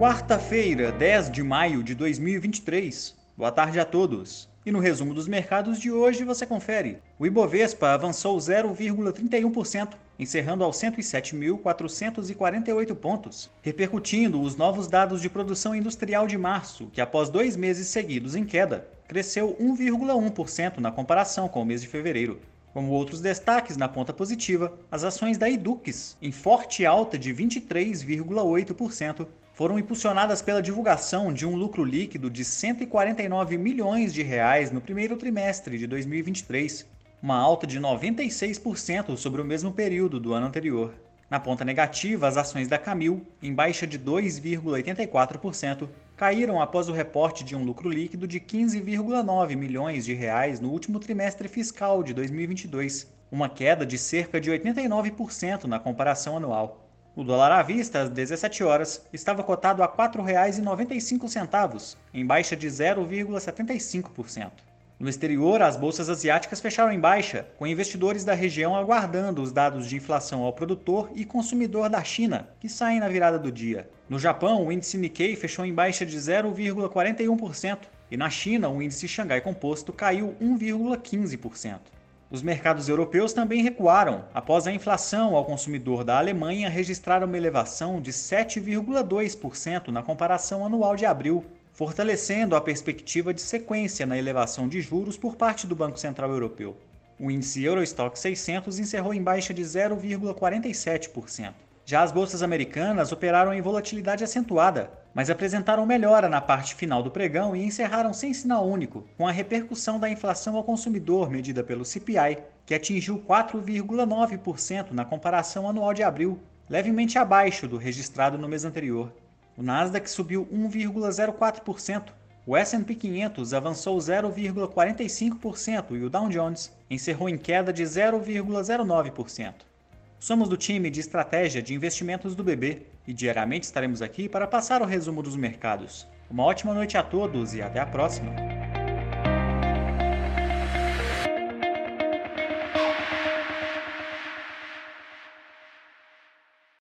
Quarta-feira, 10 de maio de 2023. Boa tarde a todos. E no resumo dos mercados de hoje você confere. O Ibovespa avançou 0,31%, encerrando aos 107.448 pontos, repercutindo os novos dados de produção industrial de março, que após dois meses seguidos em queda, cresceu 1,1% na comparação com o mês de fevereiro. Como outros destaques na ponta positiva, as ações da Edux, em forte alta de 23,8%, foram impulsionadas pela divulgação de um lucro líquido de 149 milhões de reais no primeiro trimestre de 2023, uma alta de 96% sobre o mesmo período do ano anterior. Na ponta negativa, as ações da Camil, em baixa de 2,84%, caíram após o reporte de um lucro líquido de 15,9 milhões de reais no último trimestre fiscal de 2022, uma queda de cerca de 89% na comparação anual. O dólar à vista, às 17 horas, estava cotado a R$ 4,95, em baixa de 0,75%. No exterior, as bolsas asiáticas fecharam em baixa, com investidores da região aguardando os dados de inflação ao produtor e consumidor da China, que saem na virada do dia. No Japão, o índice Nikkei fechou em baixa de 0,41%, e na China, o índice Xangai Composto caiu 1,15%. Os mercados europeus também recuaram, após a inflação ao consumidor da Alemanha registrar uma elevação de 7,2% na comparação anual de abril, fortalecendo a perspectiva de sequência na elevação de juros por parte do Banco Central Europeu. O índice Eurostock 600 encerrou em baixa de 0,47%. Já as bolsas americanas operaram em volatilidade acentuada, mas apresentaram melhora na parte final do pregão e encerraram sem sinal único, com a repercussão da inflação ao consumidor medida pelo CPI, que atingiu 4,9% na comparação anual de abril, levemente abaixo do registrado no mês anterior. O Nasdaq subiu 1,04%, o S&P 500 avançou 0,45% e o Dow Jones encerrou em queda de 0,09%. Somos do time de estratégia de investimentos do BB e diariamente estaremos aqui para passar o resumo dos mercados. Uma ótima noite a todos e até a próxima!